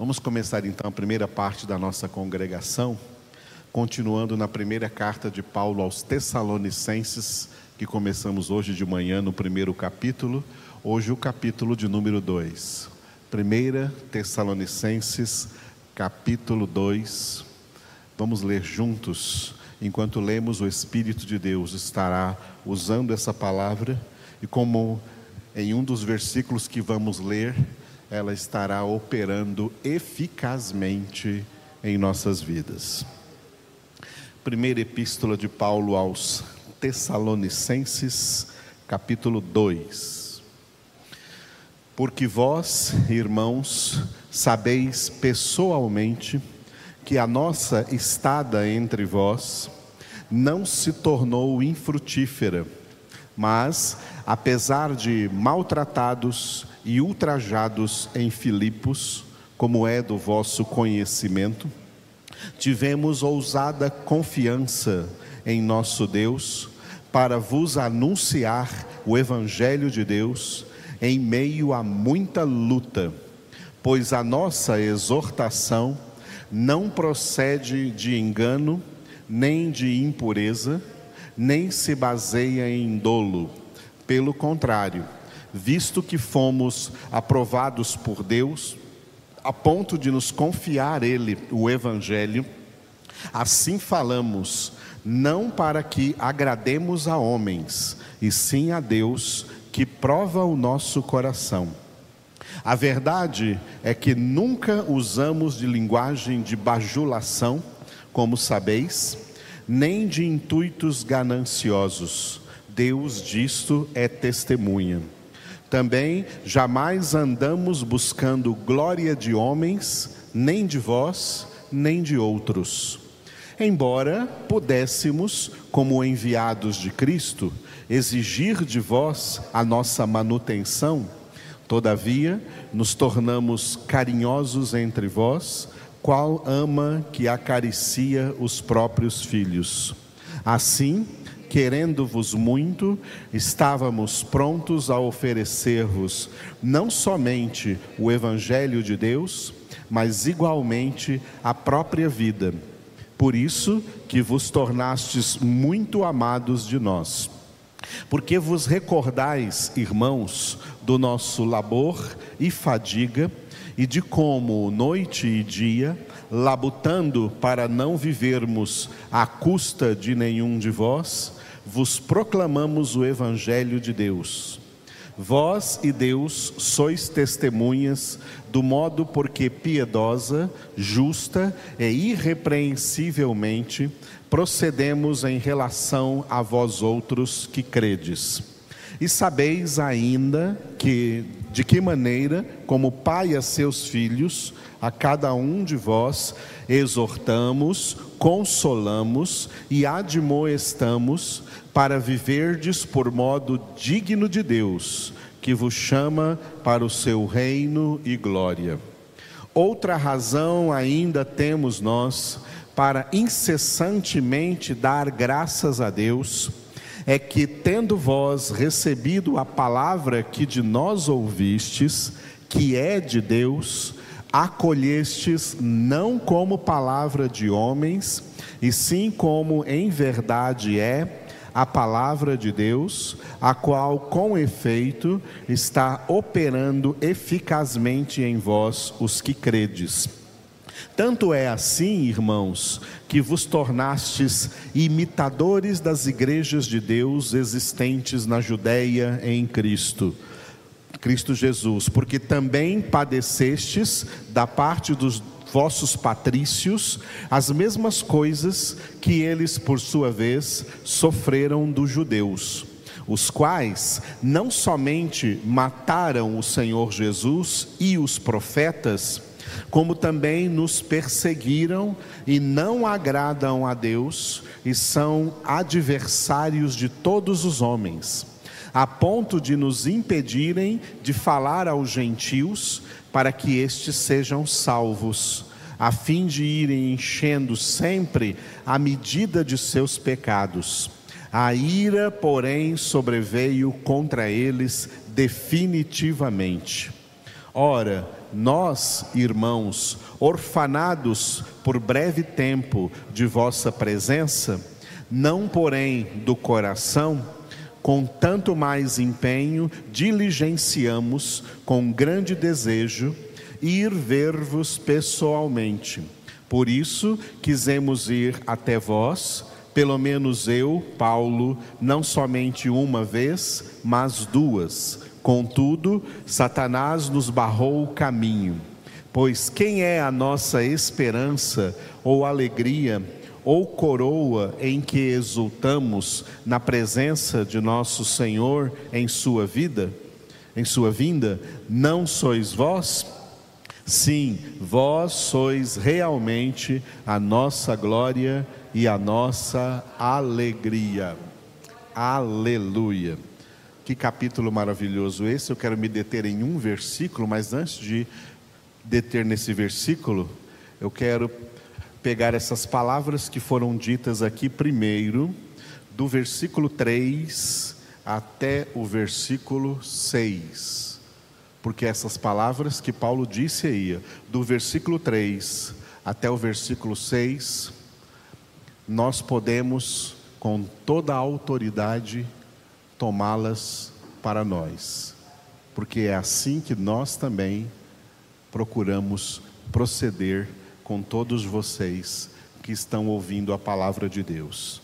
Vamos começar então a primeira parte da nossa congregação, continuando na primeira carta de Paulo aos Tessalonicenses, que começamos hoje de manhã no primeiro capítulo, hoje o capítulo de número 2. Primeira Tessalonicenses, capítulo 2. Vamos ler juntos. Enquanto lemos, o Espírito de Deus estará usando essa palavra e como em um dos versículos que vamos ler, ela estará operando eficazmente em nossas vidas. Primeira epístola de Paulo aos Tessalonicenses, capítulo 2. Porque vós, irmãos, sabeis pessoalmente que a nossa estada entre vós não se tornou infrutífera, mas, apesar de maltratados e ultrajados em Filipos, como é do vosso conhecimento, tivemos ousada confiança em nosso Deus para vos anunciar o Evangelho de Deus em meio a muita luta, pois a nossa exortação não procede de engano, nem de impureza, nem se baseia em dolo. Pelo contrário, visto que fomos aprovados por Deus, a ponto de nos confiar Ele o Evangelho, assim falamos, não para que agrademos a homens, e sim a Deus que prova o nosso coração. A verdade é que nunca usamos de linguagem de bajulação, como sabeis, nem de intuitos gananciosos. Deus disto é testemunha. Também jamais andamos buscando glória de homens, nem de vós, nem de outros. Embora pudéssemos, como enviados de Cristo, exigir de vós a nossa manutenção, todavia nos tornamos carinhosos entre vós, qual ama que acaricia os próprios filhos. Assim, querendo-vos muito, estávamos prontos a oferecer-vos não somente o Evangelho de Deus, mas igualmente a própria vida. Por isso que vos tornastes muito amados de nós. Porque vos recordais, irmãos, do nosso labor e fadiga, e de como, noite e dia, labutando para não vivermos à custa de nenhum de vós, vos proclamamos o Evangelho de Deus. Vós e Deus sois testemunhas do modo porque piedosa, justa e irrepreensivelmente procedemos em relação a vós outros que credes. E sabeis ainda que de que maneira, como pai a seus filhos, a cada um de vós exortamos, consolamos e admoestamos para viverdes por modo digno de Deus, que vos chama para o seu reino e glória. Outra razão ainda temos nós para incessantemente dar graças a Deus, é que, tendo vós recebido a palavra que de nós ouvistes, que é de Deus, acolhestes não como palavra de homens, e sim como em verdade é a palavra de Deus, a qual com efeito está operando eficazmente em vós os que credes. Tanto é assim, irmãos, que vos tornastes imitadores das igrejas de Deus existentes na Judéia em Cristo Cristo Jesus, porque também padecestes da parte dos vossos patrícios as mesmas coisas que eles, por sua vez, sofreram dos judeus, os quais não somente mataram o Senhor Jesus e os profetas, como também nos perseguiram e não agradam a Deus e são adversários de todos os homens a ponto de nos impedirem de falar aos gentios para que estes sejam salvos, a fim de irem enchendo sempre a medida de seus pecados. A ira, porém, sobreveio contra eles definitivamente. Ora, nós, irmãos, orfanados por breve tempo de vossa presença, não porém do coração, com tanto mais empenho, diligenciamos com grande desejo ir ver-vos pessoalmente. Por isso, quisemos ir até vós, pelo menos eu, Paulo, não somente uma vez, mas duas Contudo, Satanás nos barrou o caminho, pois quem é a nossa esperança ou alegria ou coroa em que exultamos na presença de nosso Senhor em sua vida, em sua vinda, não sois vós? Sim, vós sois realmente a nossa glória e a nossa alegria. Aleluia. Que capítulo maravilhoso esse. Eu quero me deter em um versículo, mas antes de deter nesse versículo, eu quero pegar essas palavras que foram ditas aqui primeiro, do versículo 3 até o versículo 6. Porque essas palavras que Paulo disse aí, do versículo 3 até o versículo 6, nós podemos, com toda a autoridade, tomá-las para nós, porque é assim que nós também procuramos proceder com todos vocês que estão ouvindo a palavra de Deus.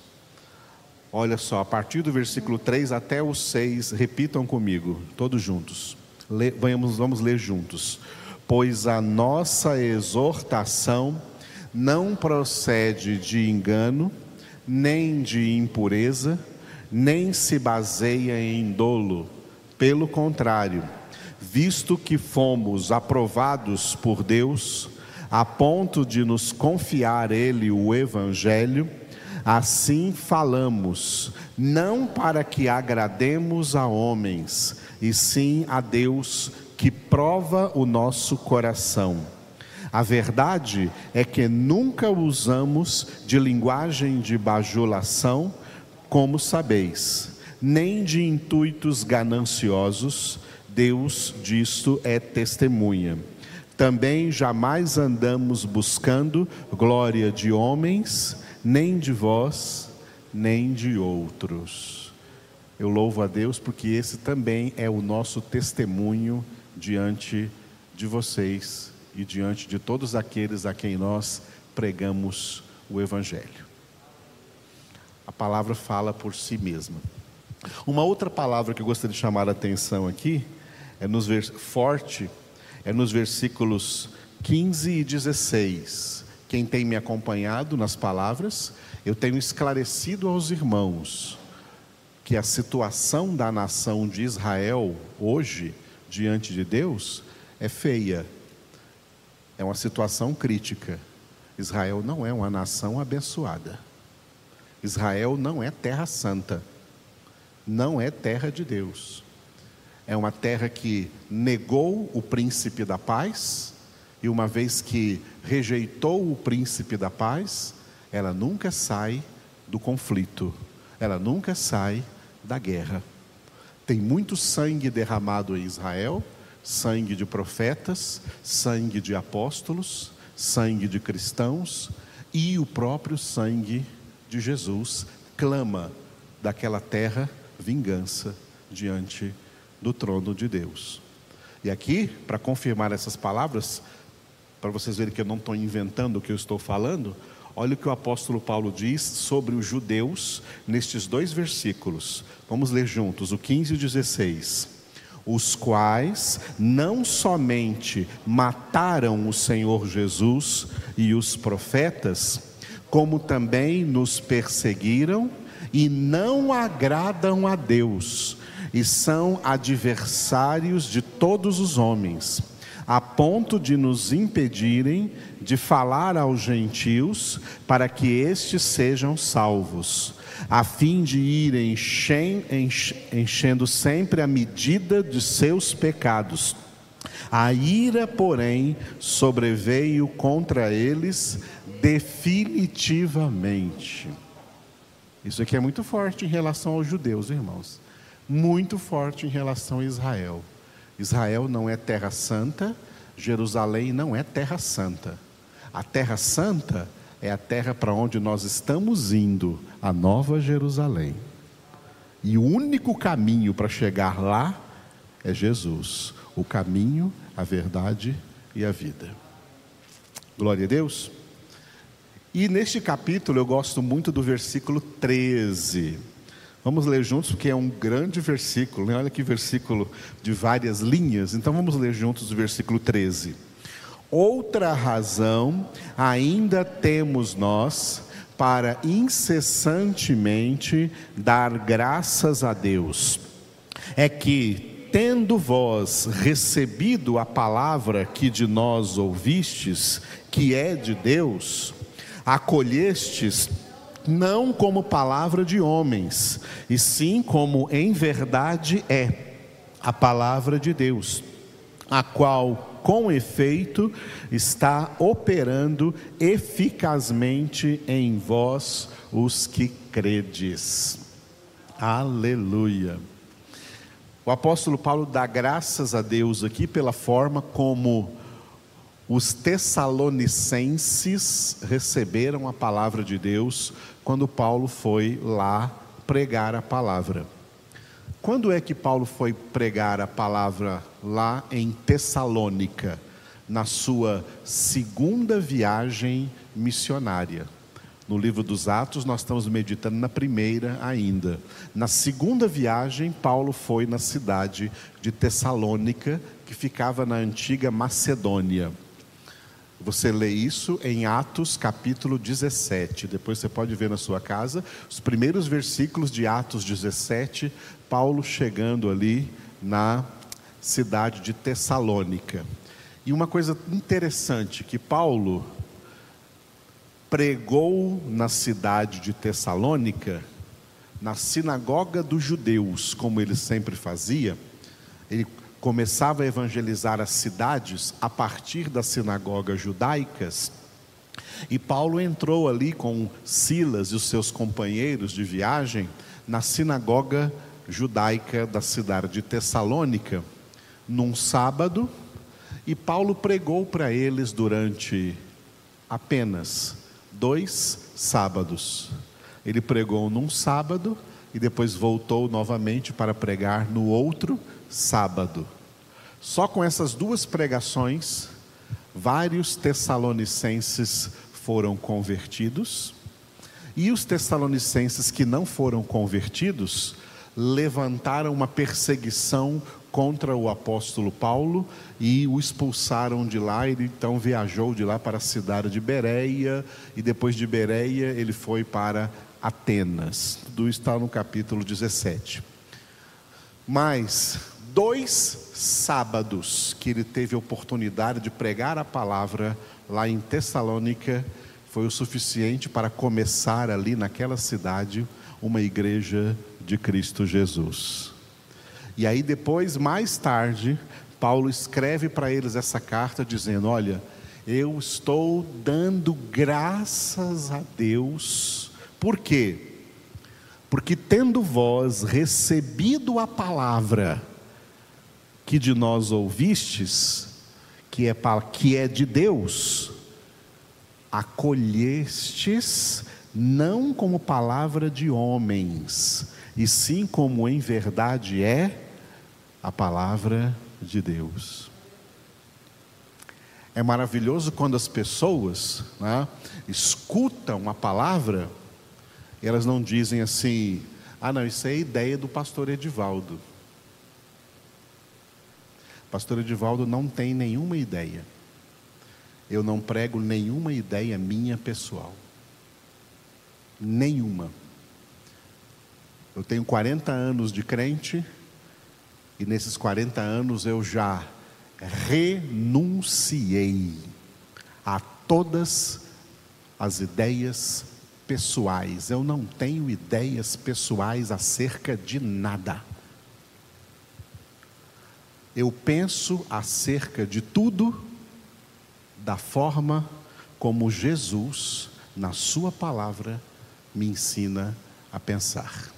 Olha só, a partir do versículo 3 até o 6, repitam comigo, todos juntos. Le, vamos, vamos ler juntos. Pois a nossa exortação não procede de engano, nem de impureza, nem se baseia em dolo. Pelo contrário, visto que fomos aprovados por Deus, a ponto de nos confiar Ele o Evangelho, assim falamos, não para que agrademos a homens, e sim a Deus que prova o nosso coração. A verdade é que nunca usamos de linguagem de bajulação, como sabeis, nem de intuitos gananciosos, Deus disto é testemunha. Também jamais andamos buscando glória de homens, nem de vós, nem de outros. Eu louvo a Deus porque esse também é o nosso testemunho diante de vocês e diante de todos aqueles a quem nós pregamos o Evangelho a palavra fala por si mesma. Uma outra palavra que eu gostaria de chamar a atenção aqui é nos vers... forte, é nos versículos 15 e 16. Quem tem me acompanhado nas palavras, eu tenho esclarecido aos irmãos que a situação da nação de Israel hoje diante de Deus é feia. É uma situação crítica. Israel não é uma nação abençoada. Israel não é terra santa, não é terra de Deus. É uma terra que negou o príncipe da paz, e uma vez que rejeitou o príncipe da paz, ela nunca sai do conflito, ela nunca sai da guerra. Tem muito sangue derramado em Israel, sangue de profetas, sangue de apóstolos, sangue de cristãos e o próprio sangue de Jesus clama daquela terra vingança diante do trono de Deus. E aqui, para confirmar essas palavras, para vocês verem que eu não estou inventando o que eu estou falando, olha o que o apóstolo Paulo diz sobre os judeus nestes dois versículos. Vamos ler juntos, o 15 e o 16. Os quais não somente mataram o Senhor Jesus e os profetas, como também nos perseguiram e não agradam a Deus, e são adversários de todos os homens, a ponto de nos impedirem de falar aos gentios para que estes sejam salvos, a fim de irem enchendo sempre a medida de seus pecados. A ira, porém, sobreveio contra eles definitivamente. Isso aqui é muito forte em relação aos judeus, irmãos. Muito forte em relação a Israel. Israel não é terra santa, Jerusalém não é terra santa. A terra santa é a terra para onde nós estamos indo, a Nova Jerusalém. E o único caminho para chegar lá é Jesus, o caminho, a verdade e a vida. Glória a Deus. E neste capítulo eu gosto muito do versículo 13. Vamos ler juntos, porque é um grande versículo, né? olha que versículo de várias linhas. Então vamos ler juntos o versículo 13. Outra razão ainda temos nós para incessantemente dar graças a Deus, é que, tendo vós recebido a palavra que de nós ouvistes, que é de Deus, acolhestes não como palavra de homens, e sim como em verdade é a palavra de Deus, a qual, com efeito, está operando eficazmente em vós os que credes. Aleluia. O apóstolo Paulo dá graças a Deus aqui pela forma como os tessalonicenses receberam a palavra de Deus quando Paulo foi lá pregar a palavra. Quando é que Paulo foi pregar a palavra lá em Tessalônica? Na sua segunda viagem missionária. No livro dos Atos, nós estamos meditando na primeira ainda. Na segunda viagem, Paulo foi na cidade de Tessalônica, que ficava na antiga Macedônia. Você lê isso em Atos capítulo 17. Depois você pode ver na sua casa os primeiros versículos de Atos 17, Paulo chegando ali na cidade de Tessalônica. E uma coisa interessante que Paulo pregou na cidade de Tessalônica, na sinagoga dos judeus, como ele sempre fazia, ele começava a evangelizar as cidades a partir das sinagogas judaicas. E Paulo entrou ali com Silas e os seus companheiros de viagem na sinagoga judaica da cidade de Tessalônica, num sábado, e Paulo pregou para eles durante apenas dois sábados. Ele pregou num sábado e depois voltou novamente para pregar no outro sábado. Só com essas duas pregações, vários tessalonicenses foram convertidos, e os tessalonicenses que não foram convertidos levantaram uma perseguição contra o apóstolo Paulo e o expulsaram de lá. Ele então viajou de lá para a cidade de Bereia e depois de Bereia ele foi para Atenas. Tudo está no capítulo 17. Mas dois sábados que ele teve a oportunidade de pregar a palavra lá em Tessalônica foi o suficiente para começar ali naquela cidade uma igreja de Cristo Jesus. E aí depois, mais tarde, Paulo escreve para eles essa carta dizendo: Olha, eu estou dando graças a Deus, por quê? Porque tendo vós recebido a palavra, que de nós ouvistes, que é, que é de Deus, acolhestes não como palavra de homens, e sim como em verdade é a palavra de Deus. É maravilhoso quando as pessoas né, escutam a palavra, e elas não dizem assim: ah, não, isso é ideia do pastor Edivaldo. Pastor Edivaldo não tem nenhuma ideia. Eu não prego nenhuma ideia minha pessoal. Nenhuma. Eu tenho 40 anos de crente e nesses 40 anos eu já renunciei a todas as ideias pessoais. Eu não tenho ideias pessoais acerca de nada eu penso acerca de tudo da forma como Jesus, na Sua palavra, me ensina a pensar.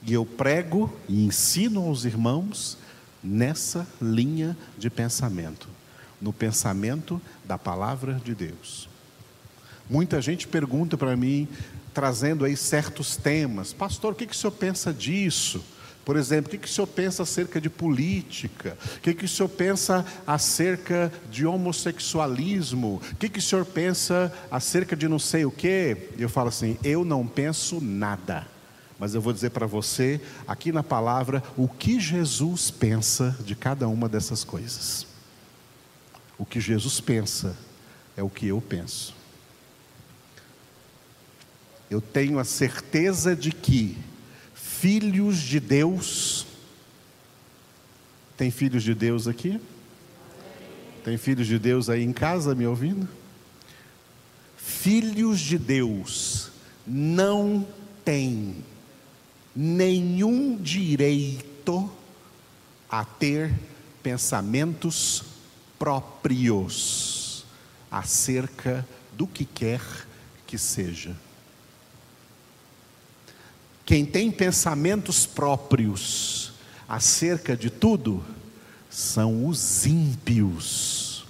E eu prego e ensino aos irmãos nessa linha de pensamento, no pensamento da palavra de Deus. Muita gente pergunta para mim, trazendo aí certos temas, pastor, o que, que o senhor pensa disso? Por exemplo, o que, o senhor pensa acerca de política? O que, o senhor pensa acerca de homossexualismo? O que, que o senhor pensa acerca de não sei o quê? Eu falo assim: eu não penso nada. Mas eu vou dizer para você, aqui na palavra, o que Jesus pensa de cada uma dessas coisas. O que Jesus pensa é o que eu penso. Eu tenho a certeza de que filhos de Deus. Tem filhos de Deus aqui? Tem filhos de Deus aí em casa me ouvindo? Filhos de Deus não têm nenhum direito a ter pensamentos próprios acerca do que quer que seja. Quem tem pensamentos próprios acerca de tudo são os ímpios,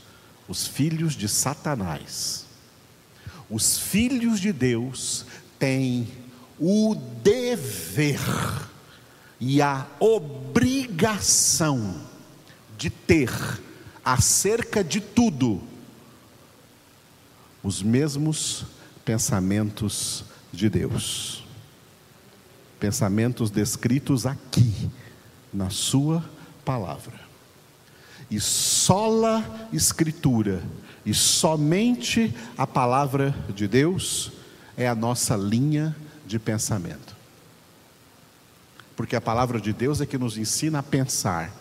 os filhos de Satanás. Os filhos de Deus têm o dever e a obrigação de ter acerca de tudo os mesmos pensamentos de Deus pensamentos descritos aqui, na Sua palavra. E sola Escritura, e somente a palavra de Deus é a nossa linha de pensamento. Porque a palavra de Deus é que nos ensina a pensar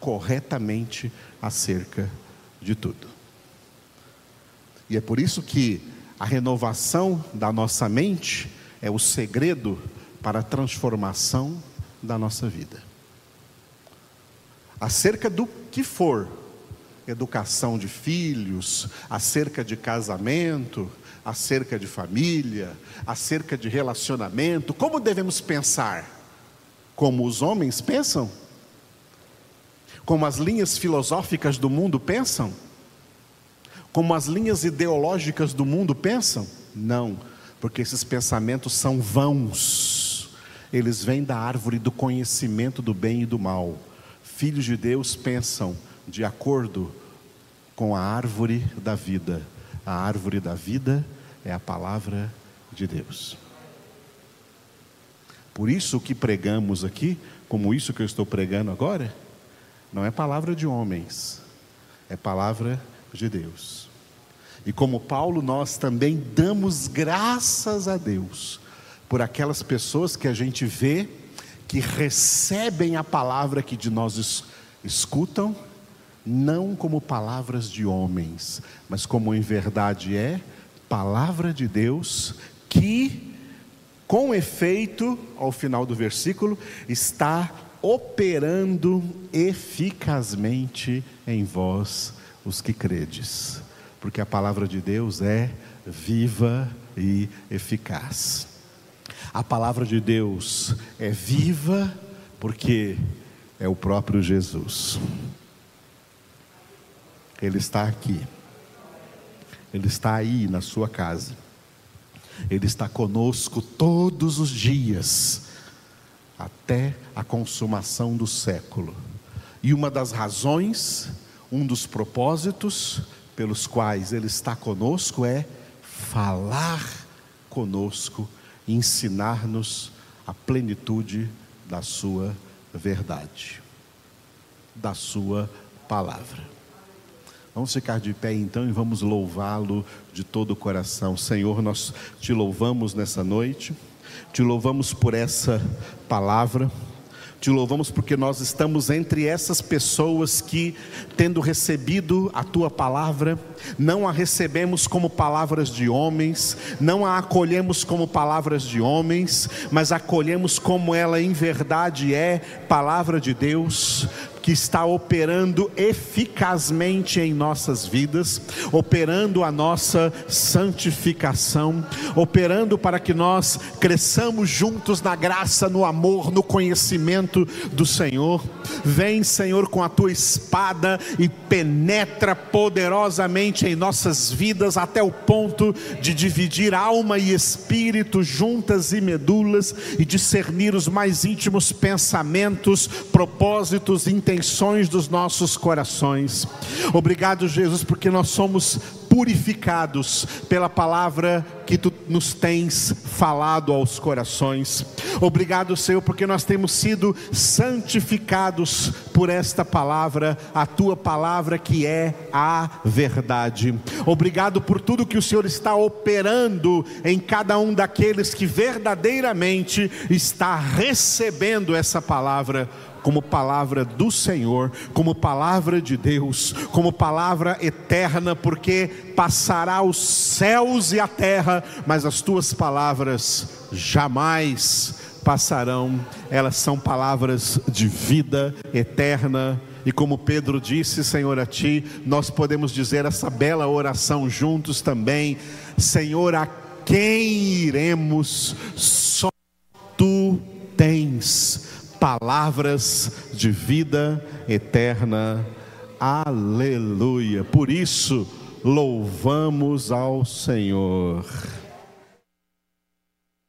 corretamente acerca de tudo. E é por isso que a renovação da nossa mente é o segredo para a transformação da nossa vida. Acerca do que for, educação de filhos, acerca de casamento, acerca de família, acerca de relacionamento, como devemos pensar? Como os homens pensam? Como as linhas filosóficas do mundo pensam? Como as linhas ideológicas do mundo pensam? Não, porque esses pensamentos são vãos eles vêm da árvore do conhecimento do bem e do mal. Filhos de Deus pensam de acordo com a árvore da vida. A árvore da vida é a palavra de Deus. Por isso que pregamos aqui, como isso que eu estou pregando agora, não é palavra de homens, é palavra de Deus. E como Paulo, nós também damos graças a Deus por aquelas pessoas que a gente vê que recebem a palavra que de nós escutam, não como palavras de homens, mas como em verdade é palavra de Deus que, com efeito, ao final do versículo, está operando eficazmente em vós, os que credes, porque a palavra de Deus é viva e eficaz. A palavra de Deus é viva porque é o próprio Jesus. Ele está aqui. Ele está aí na sua casa. Ele está conosco todos os dias, até a consumação do século. E uma das razões, um dos propósitos pelos quais Ele está conosco é falar conosco ensinar-nos a plenitude da Sua verdade, da Sua palavra. Vamos ficar de pé então e vamos louvá-lo de todo o coração. Senhor, nós te louvamos nessa noite, te louvamos por essa palavra. Te louvamos porque nós estamos entre essas pessoas que, tendo recebido a tua palavra, não a recebemos como palavras de homens, não a acolhemos como palavras de homens, mas acolhemos como ela em verdade é palavra de Deus que está operando eficazmente em nossas vidas, operando a nossa santificação, operando para que nós cresçamos juntos na graça, no amor, no conhecimento do Senhor. Vem, Senhor, com a tua espada e penetra poderosamente em nossas vidas até o ponto de dividir alma e espírito juntas e medulas e discernir os mais íntimos pensamentos, propósitos, intenções dos nossos corações. Obrigado, Jesus, porque nós somos purificados pela palavra que tu nos tens falado aos corações. Obrigado, Senhor, porque nós temos sido santificados por esta palavra, a tua palavra que é a verdade. Obrigado por tudo que o Senhor está operando em cada um daqueles que verdadeiramente está recebendo essa palavra como palavra do Senhor, como palavra de Deus, como palavra eterna, porque passará os céus e a terra, mas as tuas palavras jamais passarão, elas são palavras de vida eterna. E como Pedro disse, Senhor, a Ti, nós podemos dizer essa bela oração juntos também: Senhor, a quem iremos? Só Tu tens palavras de vida eterna. Aleluia. Por isso, louvamos ao Senhor.